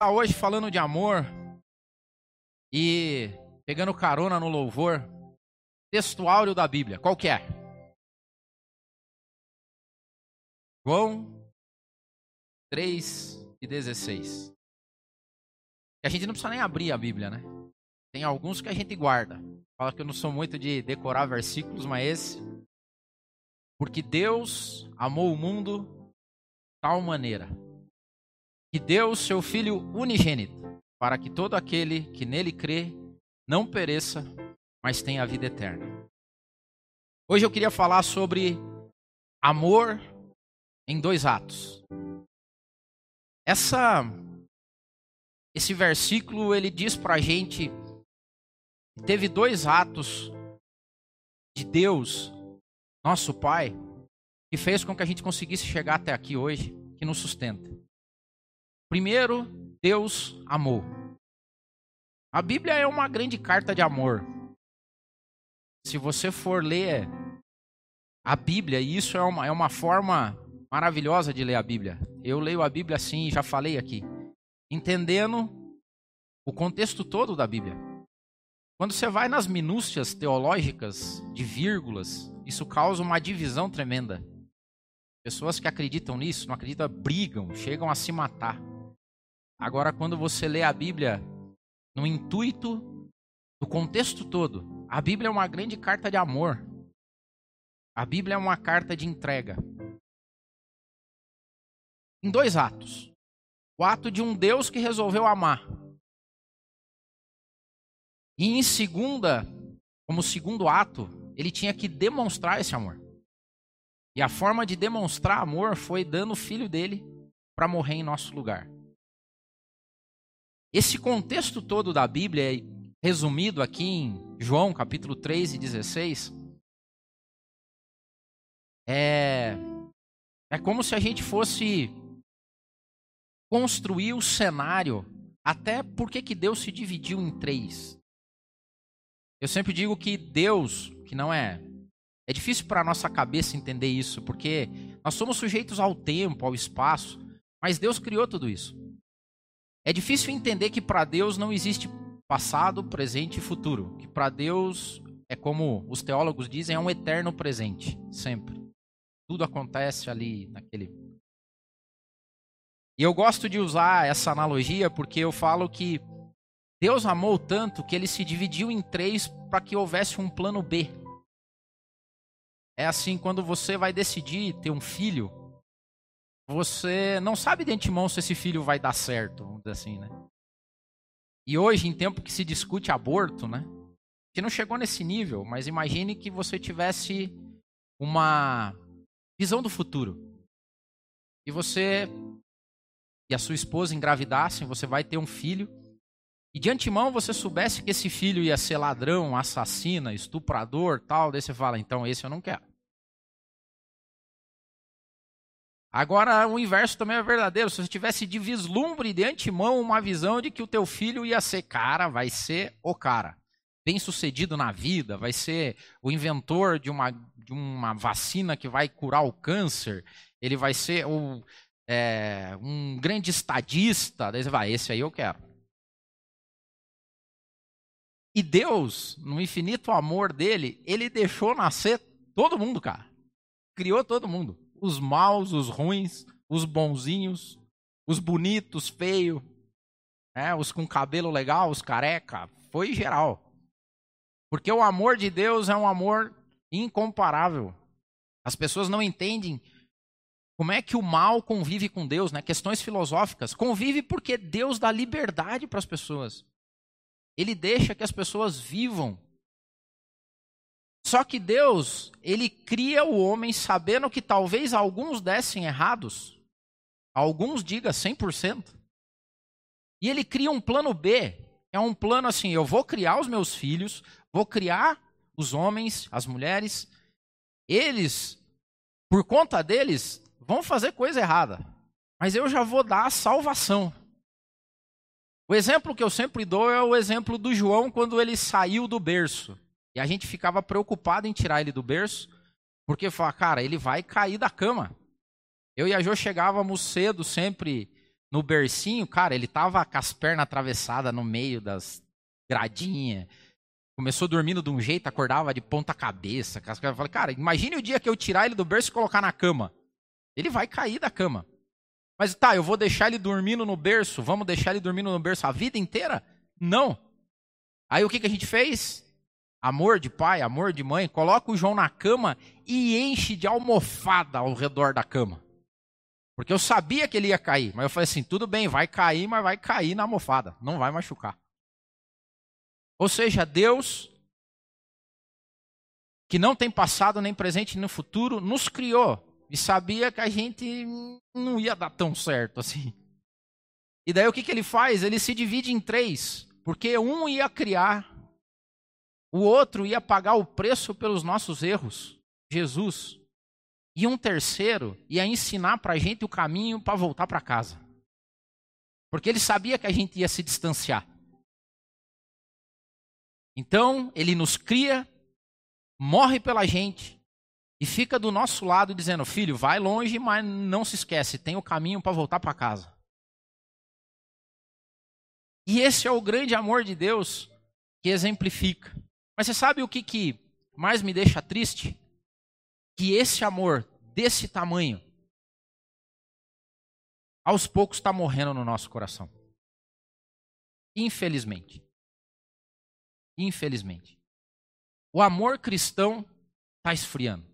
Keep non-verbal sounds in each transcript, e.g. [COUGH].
Tá hoje falando de amor e pegando carona no louvor, texto áureo da Bíblia, qual que é? João 3 e 16. A gente não precisa nem abrir a Bíblia, né? Tem alguns que a gente guarda. Fala que eu não sou muito de decorar versículos, mas esse. Porque Deus amou o mundo de tal maneira que deu seu Filho unigênito, para que todo aquele que nele crê não pereça, mas tenha a vida eterna. Hoje eu queria falar sobre amor em dois atos. Essa esse versículo ele diz para a gente que teve dois atos de Deus, nosso Pai, que fez com que a gente conseguisse chegar até aqui hoje, que nos sustenta. Primeiro, Deus amou. A Bíblia é uma grande carta de amor. Se você for ler a Bíblia, e isso é uma, é uma forma maravilhosa de ler a Bíblia. Eu leio a Bíblia assim, já falei aqui, entendendo o contexto todo da Bíblia. Quando você vai nas minúcias teológicas de vírgulas, isso causa uma divisão tremenda. Pessoas que acreditam nisso, não acreditam, brigam, chegam a se matar. Agora, quando você lê a Bíblia no intuito do contexto todo, a Bíblia é uma grande carta de amor. A Bíblia é uma carta de entrega. Em dois atos. O ato de um Deus que resolveu amar. E em segunda, como segundo ato, ele tinha que demonstrar esse amor. E a forma de demonstrar amor foi dando o filho dele para morrer em nosso lugar. Esse contexto todo da Bíblia, resumido aqui em João capítulo 3 e 16, é, é como se a gente fosse construir o cenário, até porque que Deus se dividiu em três. Eu sempre digo que Deus, que não é. É difícil para a nossa cabeça entender isso, porque nós somos sujeitos ao tempo, ao espaço, mas Deus criou tudo isso. É difícil entender que para Deus não existe passado, presente e futuro. Que para Deus é como os teólogos dizem, é um eterno presente, sempre. Tudo acontece ali naquele. E eu gosto de usar essa analogia porque eu falo que Deus amou tanto que ele se dividiu em três para que houvesse um plano B. É assim, quando você vai decidir ter um filho, você não sabe de antemão se esse filho vai dar certo, vamos dizer assim, né? E hoje, em tempo que se discute aborto, né? Que não chegou nesse nível, mas imagine que você tivesse uma visão do futuro. E você e a sua esposa engravidassem, você vai ter um filho. E de antemão você soubesse que esse filho ia ser ladrão, assassina, estuprador, tal, daí você fala, então esse eu não quero. Agora, o inverso também é verdadeiro. Se você tivesse de vislumbre de antemão uma visão de que o teu filho ia ser cara, vai ser o cara. Bem sucedido na vida, vai ser o inventor de uma, de uma vacina que vai curar o câncer, ele vai ser o, é, um grande estadista. Daí você vai, esse aí eu quero. E Deus, no infinito amor dele, ele deixou nascer todo mundo, cara. Criou todo mundo os maus, os ruins, os bonzinhos, os bonitos, feios, né? os com cabelo legal, os careca, foi geral. Porque o amor de Deus é um amor incomparável. As pessoas não entendem como é que o mal convive com Deus, né? Questões filosóficas. Convive porque Deus dá liberdade para as pessoas. Ele deixa que as pessoas vivam só que Deus, ele cria o homem sabendo que talvez alguns dessem errados, alguns diga 100%. E ele cria um plano B, é um plano assim, eu vou criar os meus filhos, vou criar os homens, as mulheres, eles, por conta deles, vão fazer coisa errada, mas eu já vou dar a salvação. O exemplo que eu sempre dou é o exemplo do João quando ele saiu do berço. E a gente ficava preocupado em tirar ele do berço, porque falava, cara, ele vai cair da cama. Eu e a Jo chegávamos cedo sempre no bercinho, cara, ele tava com as pernas atravessadas no meio das gradinhas. Começou dormindo de um jeito, acordava de ponta cabeça. Eu falei, cara, imagine o dia que eu tirar ele do berço e colocar na cama. Ele vai cair da cama. Mas tá, eu vou deixar ele dormindo no berço. Vamos deixar ele dormindo no berço a vida inteira? Não. Aí o que, que a gente fez? Amor de pai, amor de mãe, coloca o João na cama e enche de almofada ao redor da cama. Porque eu sabia que ele ia cair, mas eu falei assim: tudo bem, vai cair, mas vai cair na almofada, não vai machucar. Ou seja, Deus, que não tem passado nem presente nem futuro, nos criou e sabia que a gente não ia dar tão certo assim. E daí o que, que ele faz? Ele se divide em três, porque um ia criar, o outro ia pagar o preço pelos nossos erros, Jesus. E um terceiro ia ensinar para a gente o caminho para voltar para casa. Porque ele sabia que a gente ia se distanciar. Então, ele nos cria, morre pela gente e fica do nosso lado dizendo: Filho, vai longe, mas não se esquece, tem o caminho para voltar para casa. E esse é o grande amor de Deus que exemplifica. Mas você sabe o que, que mais me deixa triste? que esse amor desse tamanho, aos poucos está morrendo no nosso coração. Infelizmente. Infelizmente. O amor cristão está esfriando.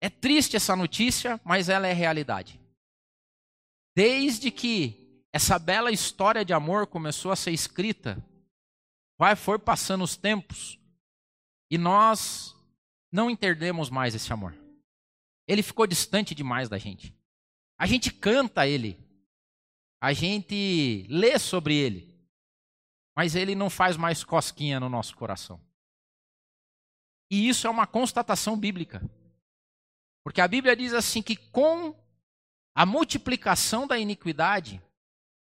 É triste essa notícia, mas ela é realidade. Desde que essa bela história de amor começou a ser escrita, vai foi passando os tempos, e nós não entendemos mais esse amor. Ele ficou distante demais da gente. A gente canta ele. A gente lê sobre ele. Mas ele não faz mais cosquinha no nosso coração. E isso é uma constatação bíblica. Porque a Bíblia diz assim que com a multiplicação da iniquidade,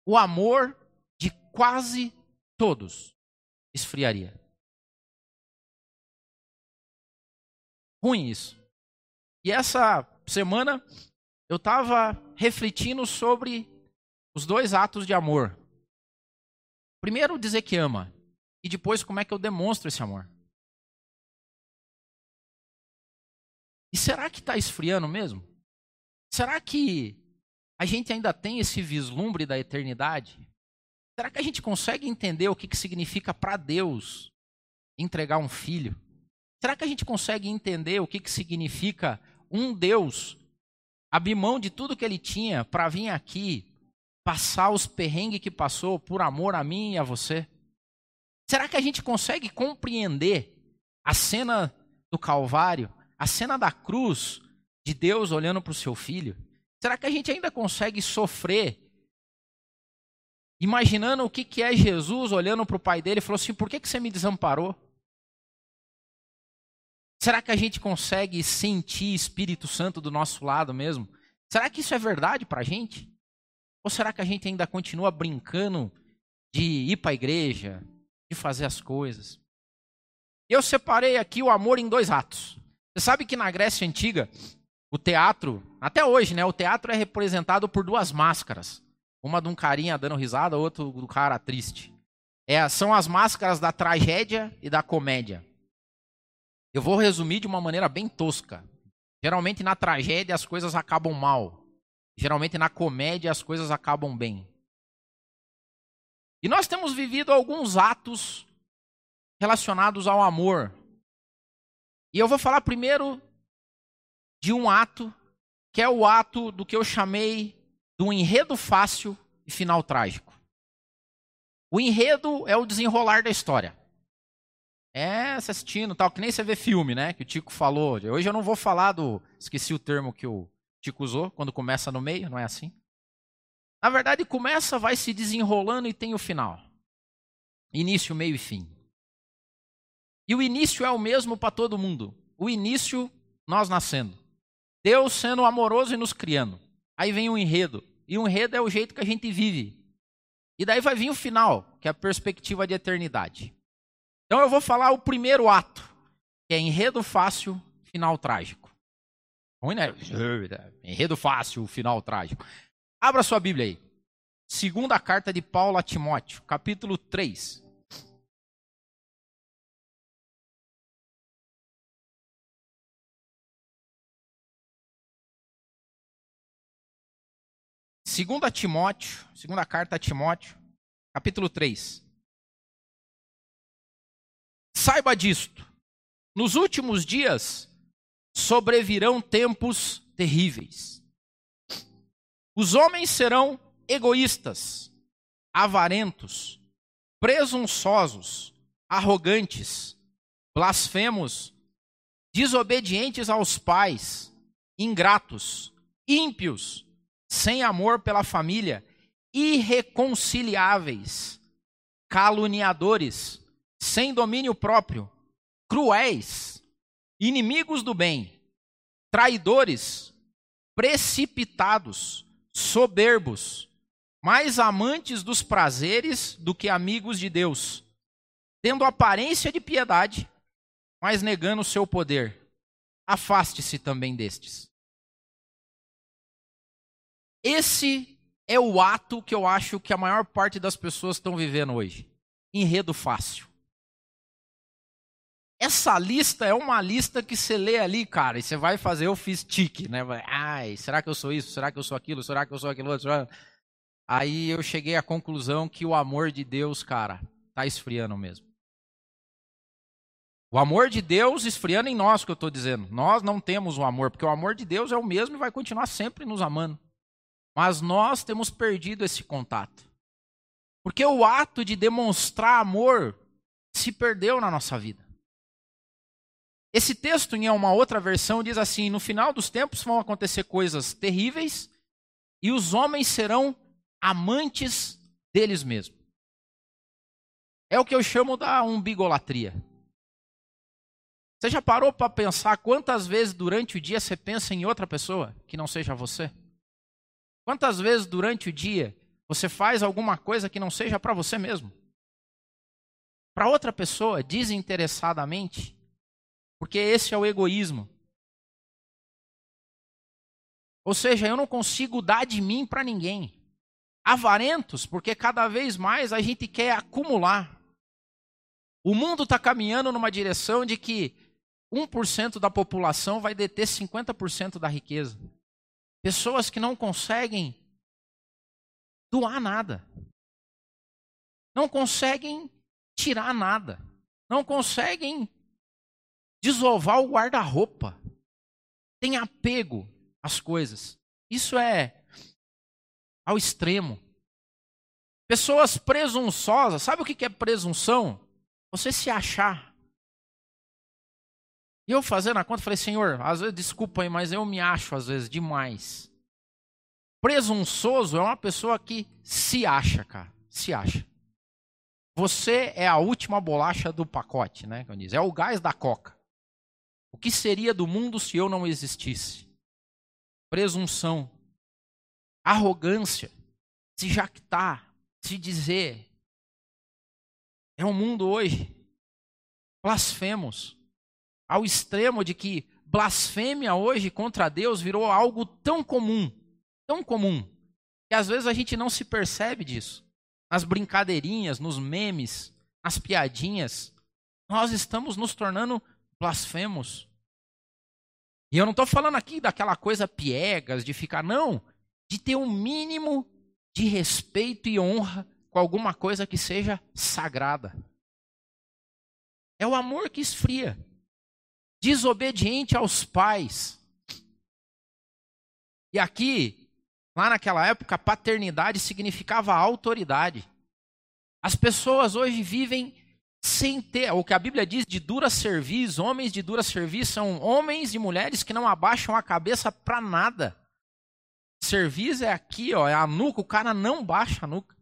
o amor de quase todos esfriaria. ruim isso. E essa semana eu estava refletindo sobre os dois atos de amor. Primeiro, dizer que ama. E depois, como é que eu demonstro esse amor. E será que está esfriando mesmo? Será que a gente ainda tem esse vislumbre da eternidade? Será que a gente consegue entender o que, que significa para Deus entregar um filho? Será que a gente consegue entender o que, que significa um Deus abrir mão de tudo que ele tinha para vir aqui passar os perrengues que passou por amor a mim e a você? Será que a gente consegue compreender a cena do Calvário, a cena da cruz de Deus olhando para o seu filho? Será que a gente ainda consegue sofrer imaginando o que, é Jesus olhando para o pai dele e falou assim: por que, que você me desamparou? Será que a gente consegue sentir Espírito Santo do nosso lado mesmo? Será que isso é verdade para a gente? Ou será que a gente ainda continua brincando de ir para a igreja, de fazer as coisas? Eu separei aqui o amor em dois atos. Você sabe que na Grécia Antiga, o teatro, até hoje, né? O teatro é representado por duas máscaras. Uma de um carinha dando risada, outra do cara triste. É, são as máscaras da tragédia e da comédia. Eu vou resumir de uma maneira bem tosca. Geralmente na tragédia as coisas acabam mal. Geralmente na comédia as coisas acabam bem. E nós temos vivido alguns atos relacionados ao amor. E eu vou falar primeiro de um ato que é o ato do que eu chamei do enredo fácil e final trágico. O enredo é o desenrolar da história. É, assistindo tal, que nem você vê filme, né? Que o Tico falou. Hoje eu não vou falar do. Esqueci o termo que o Tico usou, quando começa no meio, não é assim? Na verdade, começa, vai se desenrolando e tem o final. Início, meio e fim. E o início é o mesmo para todo mundo. O início, nós nascendo. Deus sendo amoroso e nos criando. Aí vem o enredo. E o enredo é o jeito que a gente vive. E daí vai vir o final, que é a perspectiva de eternidade. Então eu vou falar o primeiro ato, que é enredo fácil, final trágico. Ruim, né? [LAUGHS] Enredo fácil, final trágico. Abra sua Bíblia aí. Segunda carta de Paulo a Timóteo, capítulo 3. Segunda Timóteo, segunda carta a Timóteo, capítulo 3. Saiba disto. Nos últimos dias sobrevirão tempos terríveis. Os homens serão egoístas, avarentos, presunçosos, arrogantes, blasfemos, desobedientes aos pais, ingratos, ímpios, sem amor pela família, irreconciliáveis, caluniadores, sem domínio próprio, cruéis, inimigos do bem, traidores, precipitados, soberbos, mais amantes dos prazeres do que amigos de Deus, tendo aparência de piedade, mas negando o seu poder. Afaste-se também destes. Esse é o ato que eu acho que a maior parte das pessoas estão vivendo hoje. Enredo fácil. Essa lista é uma lista que você lê ali, cara, e você vai fazer, eu fiz tique, né? Ai, será que eu sou isso? Será que eu sou aquilo? Será que eu sou aquilo outro? Aí eu cheguei à conclusão que o amor de Deus, cara, tá esfriando mesmo. O amor de Deus esfriando em nós, que eu estou dizendo. Nós não temos o amor, porque o amor de Deus é o mesmo e vai continuar sempre nos amando. Mas nós temos perdido esse contato. Porque o ato de demonstrar amor se perdeu na nossa vida. Esse texto, em uma outra versão, diz assim: No final dos tempos vão acontecer coisas terríveis e os homens serão amantes deles mesmos. É o que eu chamo da umbigolatria. Você já parou para pensar quantas vezes durante o dia você pensa em outra pessoa que não seja você? Quantas vezes durante o dia você faz alguma coisa que não seja para você mesmo? Para outra pessoa, desinteressadamente? Porque esse é o egoísmo. Ou seja, eu não consigo dar de mim para ninguém avarentos, porque cada vez mais a gente quer acumular. O mundo está caminhando numa direção de que 1% da população vai deter 50% da riqueza. Pessoas que não conseguem doar nada. Não conseguem tirar nada. Não conseguem desovar o guarda-roupa. Tem apego às coisas. Isso é ao extremo. Pessoas presunçosas, sabe o que é presunção? Você se achar. E eu fazendo a conta, falei, Senhor, às vezes, desculpa aí, mas eu me acho às vezes demais. Presunçoso é uma pessoa que se acha, cara. Se acha. Você é a última bolacha do pacote, né? É o gás da coca. O que seria do mundo se eu não existisse? Presunção arrogância, se jactar, se dizer. É o um mundo hoje. Blasfemos. Ao extremo de que blasfêmia hoje contra Deus virou algo tão comum, tão comum, que às vezes a gente não se percebe disso. Nas brincadeirinhas, nos memes, nas piadinhas, nós estamos nos tornando blasfemos. E eu não estou falando aqui daquela coisa piegas de ficar, não de ter um mínimo de respeito e honra com alguma coisa que seja sagrada. É o amor que esfria. Desobediente aos pais. E aqui, lá naquela época, paternidade significava autoridade. As pessoas hoje vivem sem ter, o que a Bíblia diz de dura serviço, homens de dura serviço são homens e mulheres que não abaixam a cabeça para nada. Serviço é aqui, ó, é a nuca, o cara não baixa a nuca.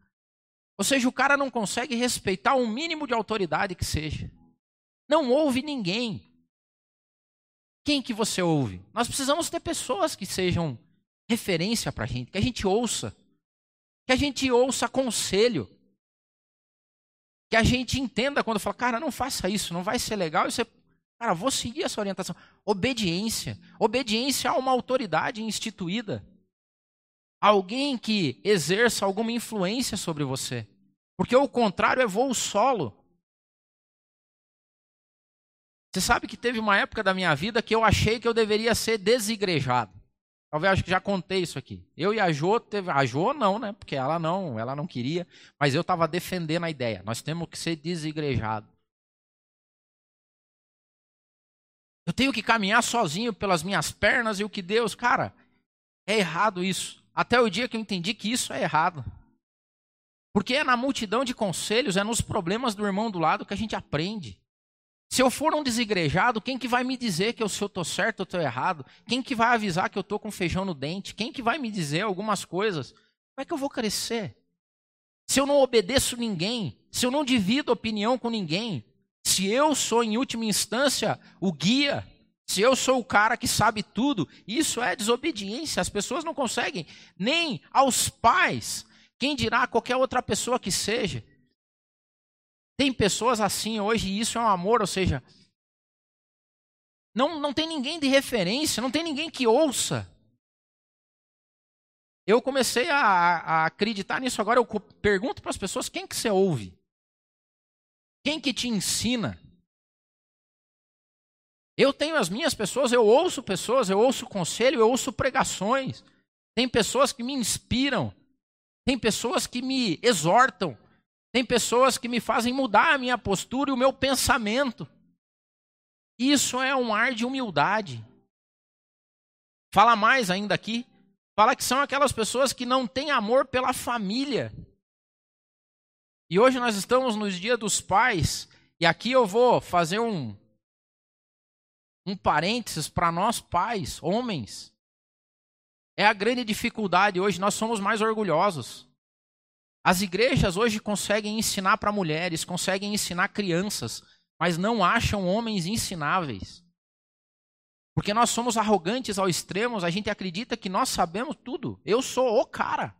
Ou seja, o cara não consegue respeitar um mínimo de autoridade que seja. Não ouve ninguém. Quem que você ouve? Nós precisamos ter pessoas que sejam referência para a gente, que a gente ouça. Que a gente ouça conselho. Que a gente entenda quando fala, cara, não faça isso, não vai ser legal. E você, Cara, vou seguir essa orientação. Obediência. Obediência a uma autoridade instituída. Alguém que exerça alguma influência sobre você. Porque o contrário é voo solo. Você sabe que teve uma época da minha vida que eu achei que eu deveria ser desigrejado. Talvez acho que já contei isso aqui. Eu e a Jo teve, a Jo não, né? Porque ela não, ela não queria, mas eu estava defendendo a ideia. Nós temos que ser desigrejados. Eu tenho que caminhar sozinho pelas minhas pernas e o que Deus, cara, é errado isso. Até o dia que eu entendi que isso é errado. Porque é na multidão de conselhos, é nos problemas do irmão do lado que a gente aprende. Se eu for um desigrejado, quem que vai me dizer que eu, se eu estou certo ou estou errado? Quem que vai avisar que eu estou com feijão no dente? Quem que vai me dizer algumas coisas? Como é que eu vou crescer? Se eu não obedeço ninguém, se eu não divido opinião com ninguém, se eu sou, em última instância, o guia, se eu sou o cara que sabe tudo, isso é desobediência. As pessoas não conseguem, nem aos pais, quem dirá qualquer outra pessoa que seja. Tem pessoas assim hoje e isso é um amor, ou seja, não, não tem ninguém de referência, não tem ninguém que ouça. Eu comecei a, a acreditar nisso agora, eu pergunto para as pessoas quem que você ouve? Quem que te ensina? Eu tenho as minhas pessoas, eu ouço pessoas, eu ouço conselho, eu ouço pregações. Tem pessoas que me inspiram, tem pessoas que me exortam, tem pessoas que me fazem mudar a minha postura e o meu pensamento. Isso é um ar de humildade. Fala mais ainda aqui. Fala que são aquelas pessoas que não têm amor pela família. E hoje nós estamos nos dias dos pais, e aqui eu vou fazer um um parênteses para nós pais, homens. É a grande dificuldade hoje, nós somos mais orgulhosos. As igrejas hoje conseguem ensinar para mulheres, conseguem ensinar crianças, mas não acham homens ensináveis. Porque nós somos arrogantes ao extremo, a gente acredita que nós sabemos tudo. Eu sou o cara.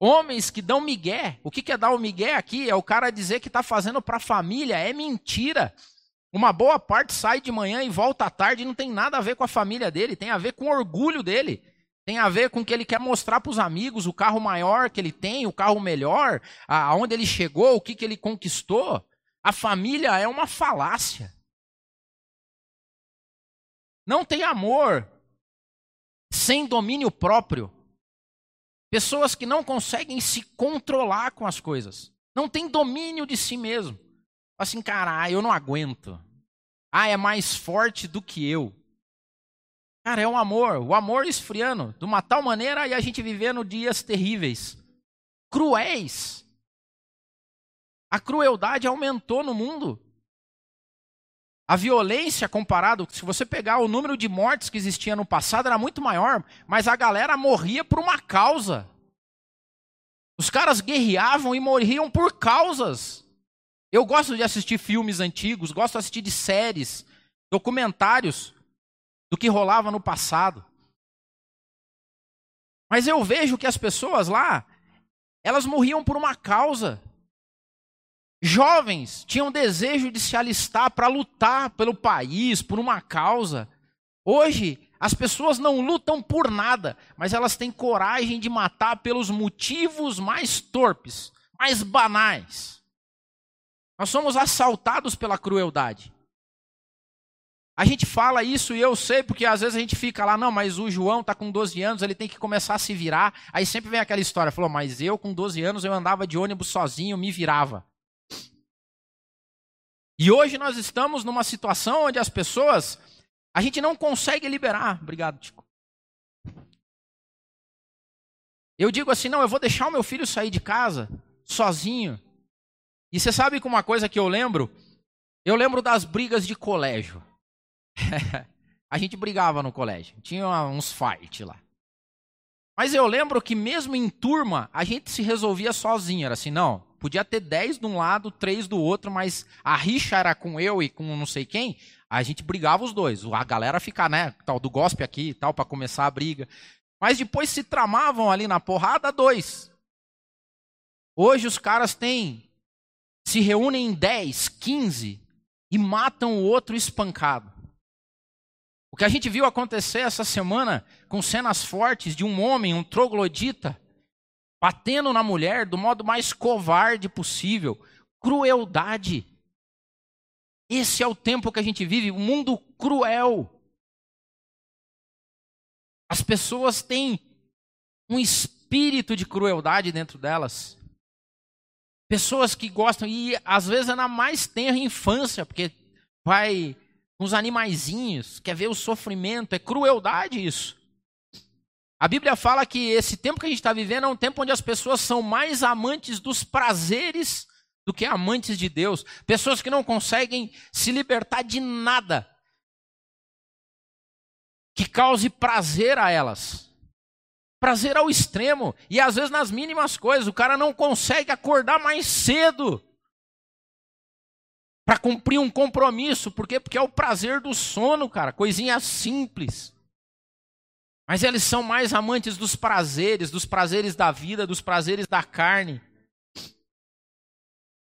Homens que dão migué. O que é dar o migué aqui? É o cara dizer que está fazendo para a família. É mentira. Uma boa parte sai de manhã e volta à tarde e não tem nada a ver com a família dele, tem a ver com o orgulho dele. Tem a ver com que ele quer mostrar para os amigos o carro maior que ele tem, o carro melhor, aonde ele chegou, o que, que ele conquistou. A família é uma falácia. Não tem amor sem domínio próprio. Pessoas que não conseguem se controlar com as coisas. Não tem domínio de si mesmo. Assim, cara, eu não aguento. Ah, é mais forte do que eu. Cara, é um amor, o amor esfriando, de uma tal maneira e a gente vivendo dias terríveis, cruéis. A crueldade aumentou no mundo. A violência comparado, se você pegar o número de mortes que existia no passado era muito maior, mas a galera morria por uma causa. Os caras guerreavam e morriam por causas. Eu gosto de assistir filmes antigos, gosto de assistir de séries, documentários do que rolava no passado. Mas eu vejo que as pessoas lá, elas morriam por uma causa. Jovens tinham desejo de se alistar para lutar pelo país, por uma causa. Hoje, as pessoas não lutam por nada, mas elas têm coragem de matar pelos motivos mais torpes, mais banais. Nós somos assaltados pela crueldade. A gente fala isso e eu sei porque às vezes a gente fica lá, não, mas o João está com 12 anos, ele tem que começar a se virar. Aí sempre vem aquela história, falou, mas eu com 12 anos eu andava de ônibus sozinho, me virava. E hoje nós estamos numa situação onde as pessoas, a gente não consegue liberar. Obrigado, Tico. Eu digo assim, não, eu vou deixar o meu filho sair de casa sozinho. E você sabe que uma coisa que eu lembro? Eu lembro das brigas de colégio. [LAUGHS] a gente brigava no colégio. Tinha uns fight lá. Mas eu lembro que mesmo em turma, a gente se resolvia sozinho. Era assim, não, podia ter dez de um lado, três do outro, mas a rixa era com eu e com não sei quem. A gente brigava os dois. A galera ficar, né, tal do gospel aqui tal, para começar a briga. Mas depois se tramavam ali na porrada dois. Hoje os caras têm, se reúnem em 10, 15, e matam o outro espancado. O que a gente viu acontecer essa semana com cenas fortes de um homem, um troglodita, batendo na mulher do modo mais covarde possível, crueldade. Esse é o tempo que a gente vive, um mundo cruel. As pessoas têm um espírito de crueldade dentro delas. Pessoas que gostam, e às vezes é na mais tenra infância, porque vai uns animaizinhos, quer ver o sofrimento, é crueldade isso. A Bíblia fala que esse tempo que a gente está vivendo é um tempo onde as pessoas são mais amantes dos prazeres do que amantes de Deus. Pessoas que não conseguem se libertar de nada que cause prazer a elas. Prazer ao extremo. E às vezes nas mínimas coisas. O cara não consegue acordar mais cedo para cumprir um compromisso. Por quê? Porque é o prazer do sono, cara. Coisinha simples. Mas eles são mais amantes dos prazeres, dos prazeres da vida, dos prazeres da carne.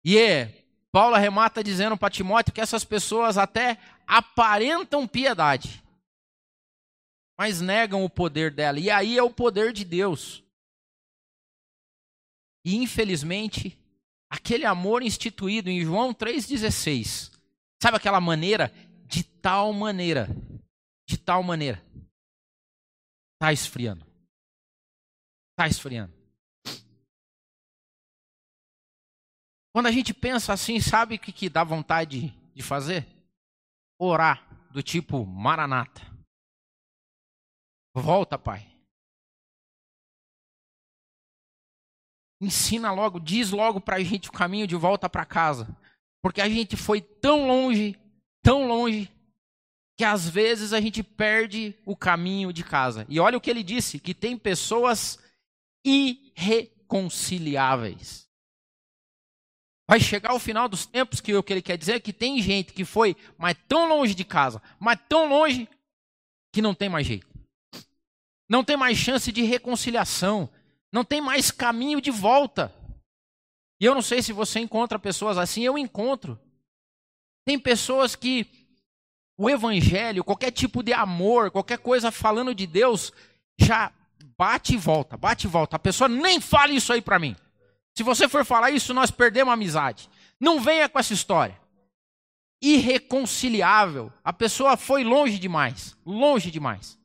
E é, Paulo arremata dizendo para Timóteo que essas pessoas até aparentam piedade, mas negam o poder dela. E aí é o poder de Deus. E infelizmente, aquele amor instituído em João 3,16, sabe aquela maneira? De tal maneira, de tal maneira, Está esfriando. Está esfriando. Quando a gente pensa assim, sabe o que, que dá vontade de fazer? Orar, do tipo Maranata. Volta, Pai. Ensina logo, diz logo para a gente o caminho de volta para casa. Porque a gente foi tão longe, tão longe, que às vezes a gente perde o caminho de casa. E olha o que ele disse: que tem pessoas irreconciliáveis. Vai chegar o final dos tempos que o que ele quer dizer é que tem gente que foi, mas tão longe de casa, mas tão longe que não tem mais jeito. Não tem mais chance de reconciliação, não tem mais caminho de volta. E eu não sei se você encontra pessoas assim, eu encontro. Tem pessoas que o evangelho, qualquer tipo de amor, qualquer coisa falando de Deus, já bate e volta, bate e volta. A pessoa nem fala isso aí para mim. Se você for falar isso, nós perdemos a amizade. Não venha com essa história. Irreconciliável. A pessoa foi longe demais, longe demais.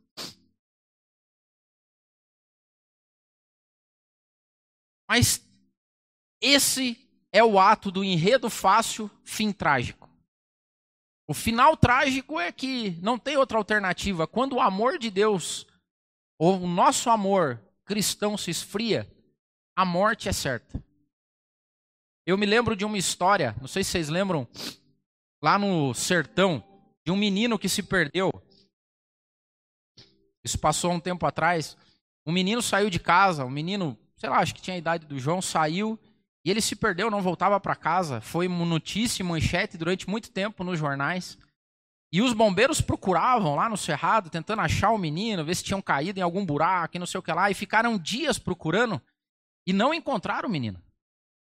Mas esse é o ato do enredo fácil, fim trágico. O final trágico é que não tem outra alternativa. Quando o amor de Deus, ou o nosso amor cristão se esfria, a morte é certa. Eu me lembro de uma história, não sei se vocês lembram, lá no sertão, de um menino que se perdeu. Isso passou um tempo atrás. Um menino saiu de casa, um menino, sei lá, acho que tinha a idade do João, saiu e ele se perdeu, não voltava para casa. Foi notícia, manchete durante muito tempo nos jornais. E os bombeiros procuravam lá no cerrado, tentando achar o menino, ver se tinham caído em algum buraco e não sei o que lá. E ficaram dias procurando e não encontraram o menino.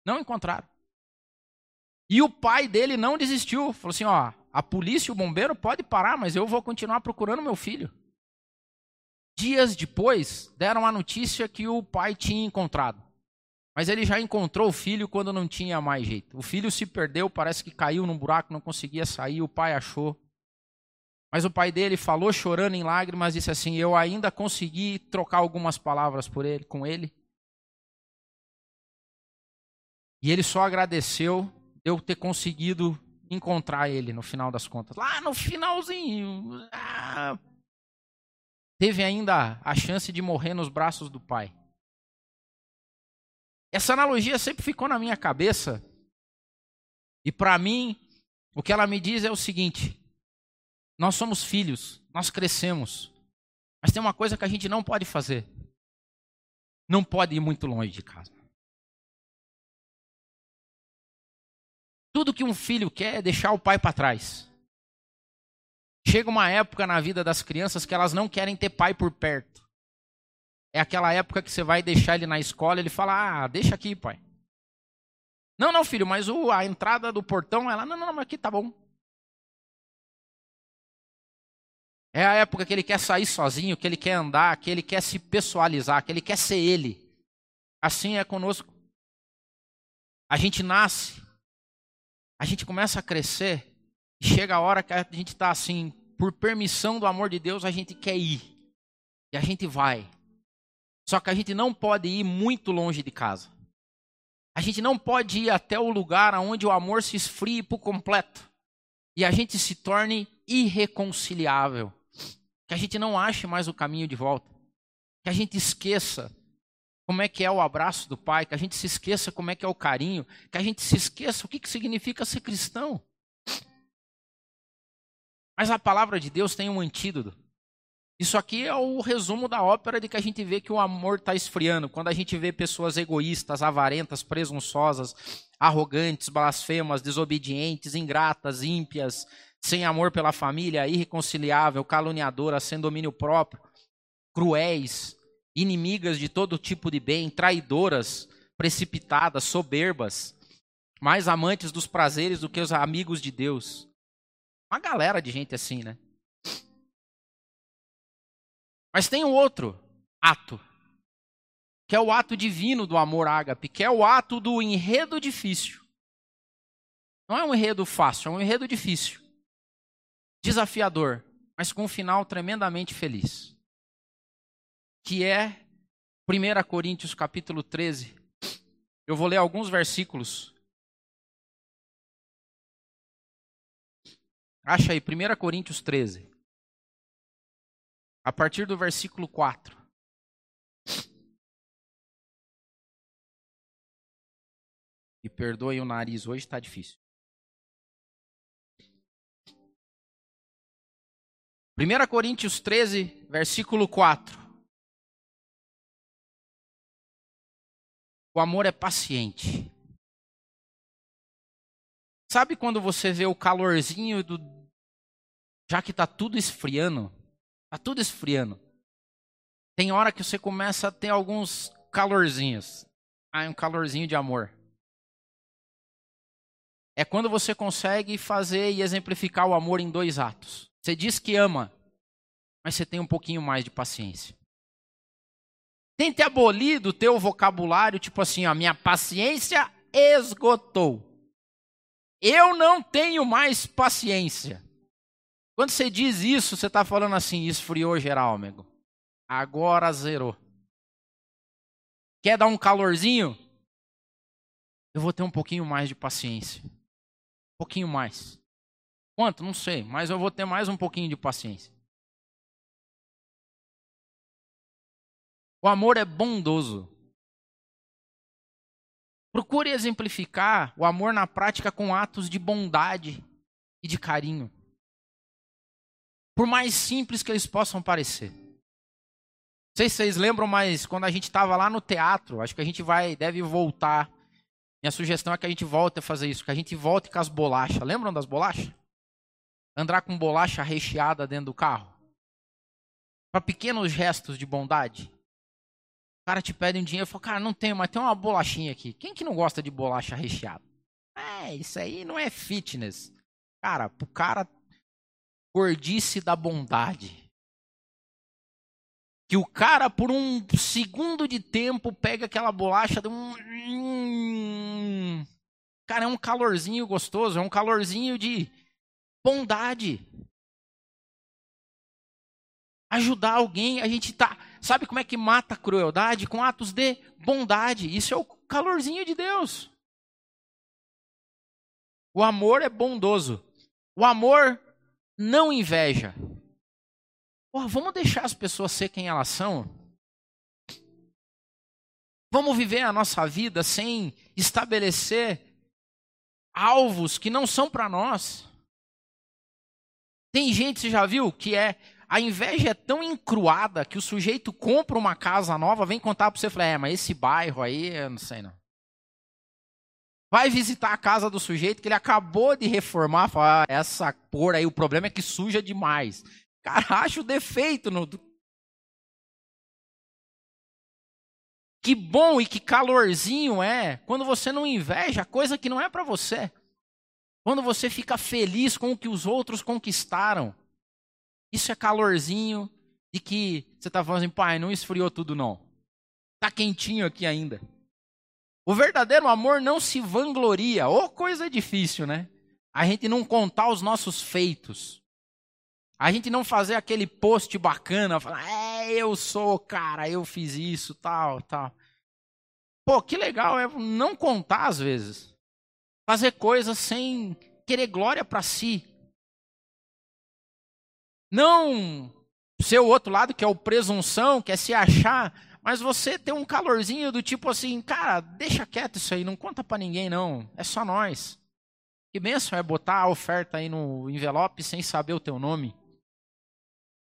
Não encontraram. E o pai dele não desistiu. Falou assim: ó, a polícia e o bombeiro pode parar, mas eu vou continuar procurando meu filho. Dias depois, deram a notícia que o pai tinha encontrado. Mas ele já encontrou o filho quando não tinha mais jeito. O filho se perdeu, parece que caiu num buraco, não conseguia sair, o pai achou. Mas o pai dele falou chorando em lágrimas, disse assim: "Eu ainda consegui trocar algumas palavras por ele, com ele". E ele só agradeceu de eu ter conseguido encontrar ele no final das contas. Lá no finalzinho, ah, teve ainda a chance de morrer nos braços do pai. Essa analogia sempre ficou na minha cabeça. E para mim, o que ela me diz é o seguinte: nós somos filhos, nós crescemos. Mas tem uma coisa que a gente não pode fazer. Não pode ir muito longe de casa. Tudo que um filho quer é deixar o pai para trás. Chega uma época na vida das crianças que elas não querem ter pai por perto. É aquela época que você vai deixar ele na escola, ele fala: "Ah, deixa aqui, pai". Não, não, filho, mas o, a entrada do portão, ela: "Não, não, não, aqui tá bom". É a época que ele quer sair sozinho, que ele quer andar, que ele quer se pessoalizar, que ele quer ser ele. Assim é conosco. A gente nasce, a gente começa a crescer chega a hora que a gente está assim, por permissão do amor de Deus, a gente quer ir. E a gente vai. Só que a gente não pode ir muito longe de casa. A gente não pode ir até o lugar onde o amor se esfrie por completo. E a gente se torne irreconciliável. Que a gente não ache mais o caminho de volta. Que a gente esqueça como é que é o abraço do pai, que a gente se esqueça como é que é o carinho, que a gente se esqueça o que, que significa ser cristão. Mas a palavra de Deus tem um antídoto. Isso aqui é o resumo da ópera de que a gente vê que o amor está esfriando. Quando a gente vê pessoas egoístas, avarentas, presunçosas, arrogantes, blasfemas, desobedientes, ingratas, ímpias, sem amor pela família, irreconciliável, caluniadoras, sem domínio próprio, cruéis, inimigas de todo tipo de bem, traidoras, precipitadas, soberbas, mais amantes dos prazeres do que os amigos de Deus. Uma galera de gente assim, né? Mas tem um outro ato, que é o ato divino do amor ágape, que é o ato do enredo difícil. Não é um enredo fácil, é um enredo difícil. Desafiador, mas com um final tremendamente feliz. Que é 1 Coríntios capítulo 13. Eu vou ler alguns versículos Acha aí, 1 Coríntios 13. A partir do versículo 4. E perdoe o nariz, hoje está difícil. 1 Coríntios 13, versículo 4. O amor é paciente. Sabe quando você vê o calorzinho do, já que está tudo esfriando, está tudo esfriando. Tem hora que você começa a ter alguns calorzinhos. Ah, um calorzinho de amor. É quando você consegue fazer e exemplificar o amor em dois atos. Você diz que ama, mas você tem um pouquinho mais de paciência. Tente abolir do teu vocabulário, tipo assim, a minha paciência esgotou. Eu não tenho mais paciência. Quando você diz isso, você está falando assim, esfriou geral, amigo. Agora zerou. Quer dar um calorzinho? Eu vou ter um pouquinho mais de paciência. Um pouquinho mais. Quanto? Não sei, mas eu vou ter mais um pouquinho de paciência. O amor é bondoso. Procure exemplificar o amor na prática com atos de bondade e de carinho por mais simples que eles possam parecer. Não sei se vocês lembram, mas quando a gente estava lá no teatro, acho que a gente vai, deve voltar. Minha sugestão é que a gente volte a fazer isso, que a gente volte com as bolachas. Lembram das bolachas? Andar com bolacha recheada dentro do carro. Para pequenos gestos de bondade. O cara te pede um dinheiro e fala, cara, não tenho, mas tem uma bolachinha aqui. Quem que não gosta de bolacha recheada? É, isso aí não é fitness. Cara, pro cara gordice da bondade. Que o cara, por um segundo de tempo, pega aquela bolacha. De um... Cara, é um calorzinho gostoso, é um calorzinho de bondade. Ajudar alguém, a gente tá. Sabe como é que mata a crueldade? Com atos de bondade. Isso é o calorzinho de Deus. O amor é bondoso. O amor não inveja. Vamos deixar as pessoas ser quem elas são? Vamos viver a nossa vida sem estabelecer alvos que não são para nós. Tem gente, você já viu, que é a inveja é tão encruada que o sujeito compra uma casa nova, vem contar para você, fala, é, mas esse bairro aí, eu não sei não. Vai visitar a casa do sujeito que ele acabou de reformar, fala, ah, essa cor aí, o problema é que suja demais. Cara, [LAUGHS] acha o defeito no. Que bom e que calorzinho é quando você não inveja coisa que não é para você. Quando você fica feliz com o que os outros conquistaram. Isso é calorzinho de que você está falando assim, pai, não esfriou tudo não. Tá quentinho aqui ainda. O verdadeiro amor não se vangloria. Ô, oh, coisa difícil, né? A gente não contar os nossos feitos. A gente não fazer aquele post bacana, falar, é, eu sou, cara, eu fiz isso, tal, tal. Pô, que legal é não contar às vezes. Fazer coisas sem querer glória para si. Não ser o outro lado, que é o presunção, que é se achar, mas você ter um calorzinho do tipo assim, cara, deixa quieto isso aí, não conta para ninguém não, é só nós. Que benção é botar a oferta aí no envelope sem saber o teu nome.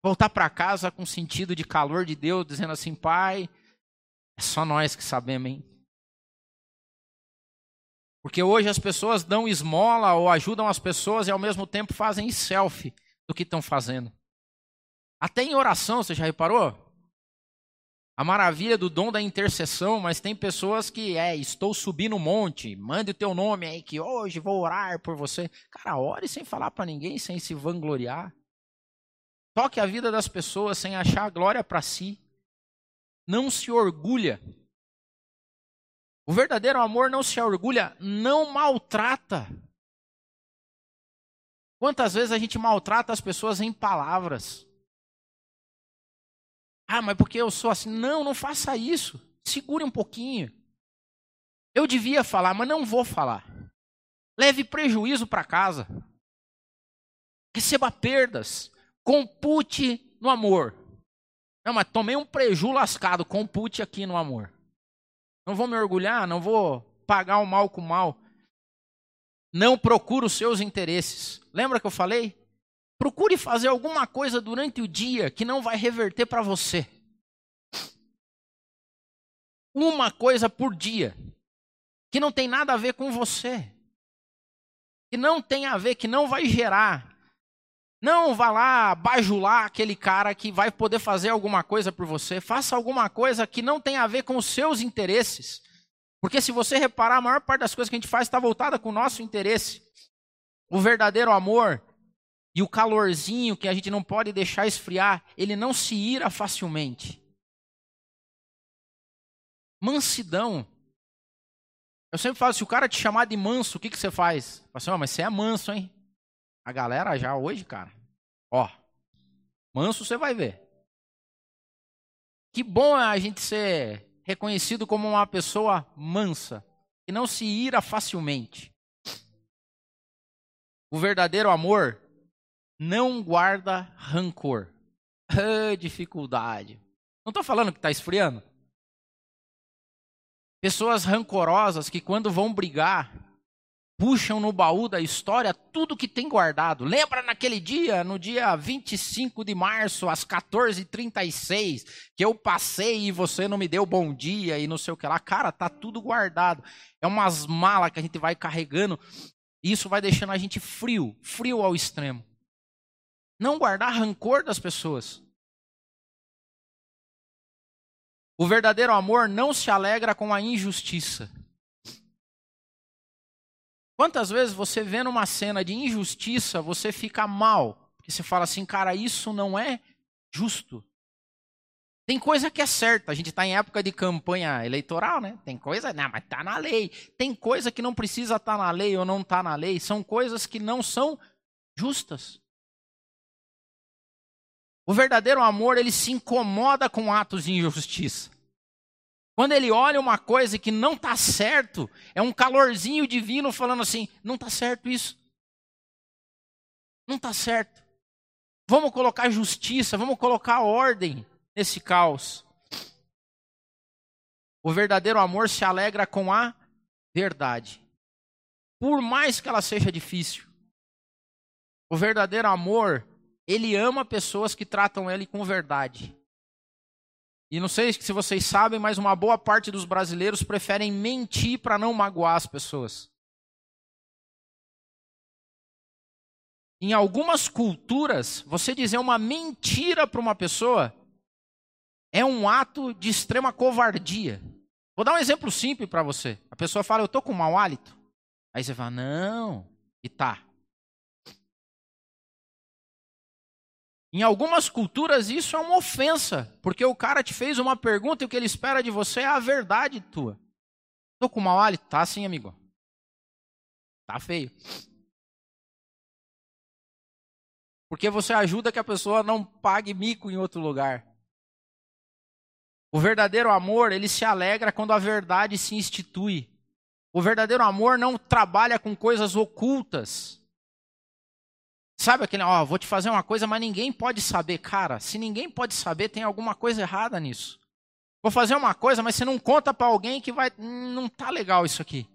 Voltar para casa com sentido de calor de Deus, dizendo assim, pai, é só nós que sabemos, hein? Porque hoje as pessoas dão esmola ou ajudam as pessoas e ao mesmo tempo fazem selfie do que estão fazendo. Até em oração, você já reparou? A maravilha do dom da intercessão, mas tem pessoas que é, estou subindo um monte, mande o teu nome aí que hoje vou orar por você. Cara, ore sem falar para ninguém, sem se vangloriar. Toque a vida das pessoas sem achar glória para si. Não se orgulha. O verdadeiro amor não se orgulha, não maltrata. Quantas vezes a gente maltrata as pessoas em palavras? Ah, mas porque eu sou assim? Não, não faça isso. Segure um pouquinho. Eu devia falar, mas não vou falar. Leve prejuízo para casa. Receba perdas. Compute no amor. Não, mas tomei um preju lascado. Compute aqui no amor. Não vou me orgulhar, não vou pagar o mal com o mal. Não procure os seus interesses. Lembra que eu falei? Procure fazer alguma coisa durante o dia que não vai reverter para você. Uma coisa por dia que não tem nada a ver com você. Que não tem a ver, que não vai gerar. Não vá lá bajular aquele cara que vai poder fazer alguma coisa por você. Faça alguma coisa que não tem a ver com os seus interesses. Porque se você reparar, a maior parte das coisas que a gente faz está voltada com o nosso interesse. O verdadeiro amor e o calorzinho que a gente não pode deixar esfriar, ele não se ira facilmente. Mansidão. Eu sempre falo, se o cara te chamar de manso, o que, que você faz? Fala assim, oh, mas você é manso, hein? A galera já hoje, cara, ó, manso você vai ver. Que bom é a gente ser reconhecido como uma pessoa mansa, que não se ira facilmente. O verdadeiro amor não guarda rancor. [LAUGHS] Ah, dificuldade. Não estou falando que está esfriando. Pessoas rancorosas que, quando vão brigar, puxam no baú da história tudo que tem guardado. Lembra naquele dia, no dia 25 de março, às 14h36, que eu passei e você não me deu bom dia e não sei o que lá. Cara, tá tudo guardado. É umas malas que a gente vai carregando. E isso vai deixando a gente frio, frio ao extremo. Não guardar rancor das pessoas. O verdadeiro amor não se alegra com a injustiça. Quantas vezes você vê numa cena de injustiça, você fica mal? Porque você fala assim, cara, isso não é justo. Tem coisa que é certa. A gente está em época de campanha eleitoral, né? Tem coisa, não, mas está na lei. Tem coisa que não precisa estar tá na lei ou não está na lei. São coisas que não são justas. O verdadeiro amor, ele se incomoda com atos de injustiça. Quando ele olha uma coisa que não está certo, é um calorzinho divino falando assim: não está certo isso. Não está certo. Vamos colocar justiça, vamos colocar ordem nesse caos. O verdadeiro amor se alegra com a verdade. Por mais que ela seja difícil. O verdadeiro amor ele ama pessoas que tratam ele com verdade. E não sei se vocês sabem, mas uma boa parte dos brasileiros preferem mentir para não magoar as pessoas. Em algumas culturas, você dizer uma mentira para uma pessoa é um ato de extrema covardia. Vou dar um exemplo simples para você. A pessoa fala, eu estou com mau hálito. Aí você fala, não, e tá. Em algumas culturas isso é uma ofensa, porque o cara te fez uma pergunta e o que ele espera de você é a verdade tua. Tô com mau hálito? Tá sim, amigo. Tá feio. Porque você ajuda que a pessoa não pague mico em outro lugar. O verdadeiro amor, ele se alegra quando a verdade se institui. O verdadeiro amor não trabalha com coisas ocultas. Sabe aquele, ó, vou te fazer uma coisa, mas ninguém pode saber. Cara, se ninguém pode saber, tem alguma coisa errada nisso. Vou fazer uma coisa, mas você não conta para alguém que vai. Hum, não tá legal isso aqui.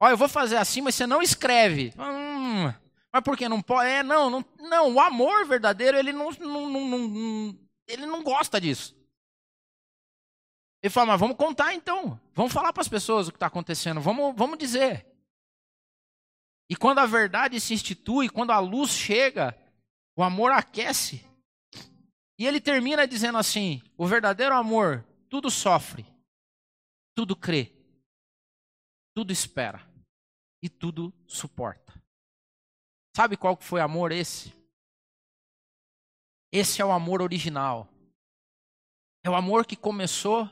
Ó, eu vou fazer assim, mas você não escreve. Hum, mas por que não pode? É, não, não, não. O amor verdadeiro, ele não, não, não, não, ele não gosta disso. Ele fala, mas vamos contar então. Vamos falar para as pessoas o que está acontecendo. Vamos, vamos dizer. E quando a verdade se institui, quando a luz chega, o amor aquece. E ele termina dizendo assim: o verdadeiro amor tudo sofre, tudo crê, tudo espera e tudo suporta. Sabe qual foi amor esse? Esse é o amor original. É o amor que começou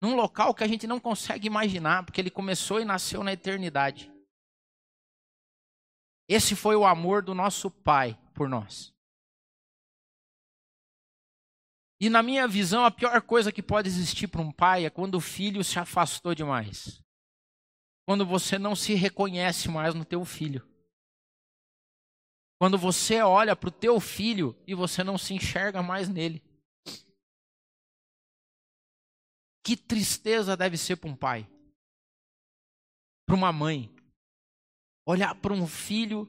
num local que a gente não consegue imaginar, porque ele começou e nasceu na eternidade. Esse foi o amor do nosso Pai por nós. E na minha visão, a pior coisa que pode existir para um pai é quando o filho se afastou demais. Quando você não se reconhece mais no teu filho. Quando você olha para o teu filho e você não se enxerga mais nele. Que tristeza deve ser para um pai, para uma mãe, olhar para um filho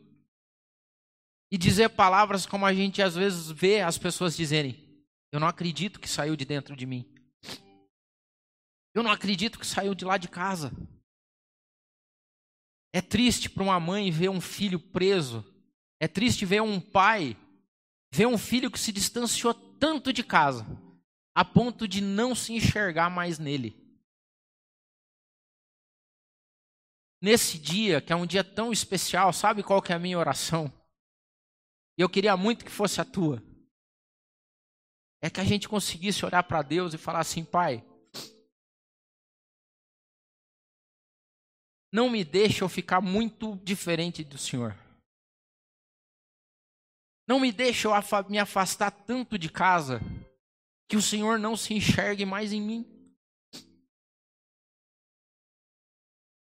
e dizer palavras como a gente às vezes vê as pessoas dizerem: Eu não acredito que saiu de dentro de mim. Eu não acredito que saiu de lá de casa. É triste para uma mãe ver um filho preso é triste ver um pai ver um filho que se distanciou tanto de casa, a ponto de não se enxergar mais nele. Nesse dia, que é um dia tão especial, sabe qual que é a minha oração? E eu queria muito que fosse a tua. É que a gente conseguisse olhar para Deus e falar assim, Pai, não me deixe eu ficar muito diferente do Senhor. Não me deixe eu me afastar tanto de casa que o Senhor não se enxergue mais em mim.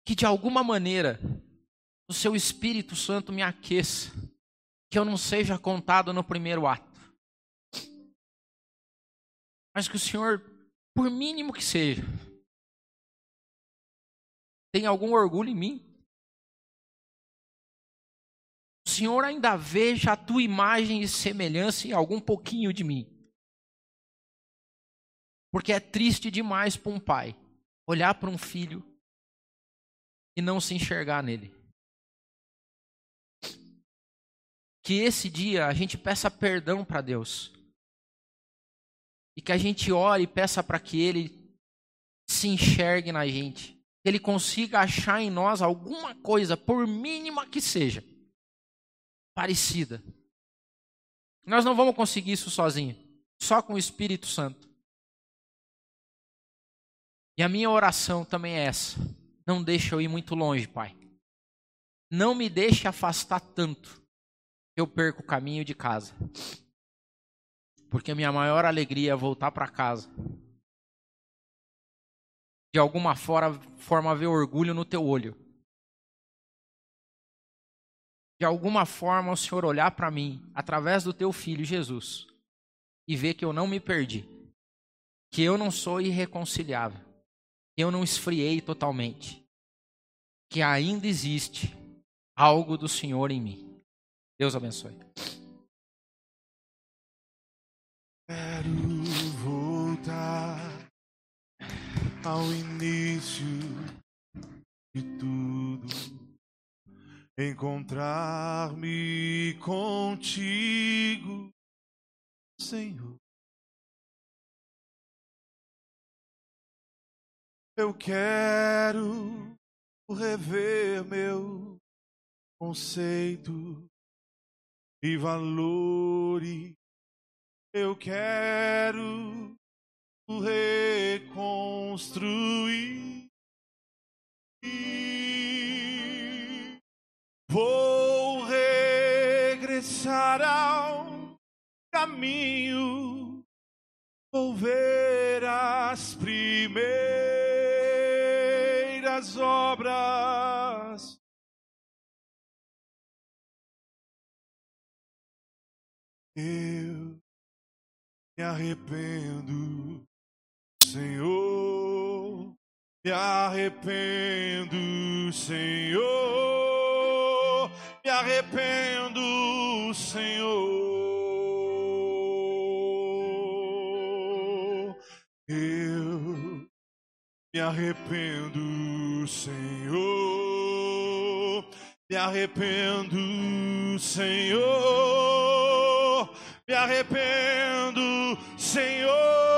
Que de alguma maneira o seu Espírito Santo me aqueça, que eu não seja contado no primeiro ato. Mas que o Senhor, por mínimo que seja, tenha algum orgulho em mim. Senhor ainda veja a tua imagem e semelhança em algum pouquinho de mim. Porque é triste demais para um pai olhar para um filho e não se enxergar nele. Que esse dia a gente peça perdão para Deus. E que a gente ore e peça para que Ele se enxergue na gente. Que Ele consiga achar em nós alguma coisa, por mínima que seja parecida. Nós não vamos conseguir isso sozinho, só com o Espírito Santo. E a minha oração também é essa. Não deixe eu ir muito longe, Pai. Não me deixe afastar tanto que eu perco o caminho de casa. Porque minha maior alegria é voltar para casa. De alguma forma, ver orgulho no teu olho de alguma forma o Senhor olhar para mim através do teu filho Jesus e ver que eu não me perdi, que eu não sou irreconciliável, eu não esfriei totalmente, que ainda existe algo do Senhor em mim. Deus abençoe. Quero voltar ao início de tudo encontrar-me contigo, Senhor. Eu quero rever meu conceito e valores Eu quero reconstruir. Vou regressar ao caminho, vou ver as primeiras obras. Eu me arrependo, Senhor, me arrependo, Senhor, me arrependo, Senhor. Eu me arrependo, Senhor, me arrependo, Senhor, me arrependo, Senhor.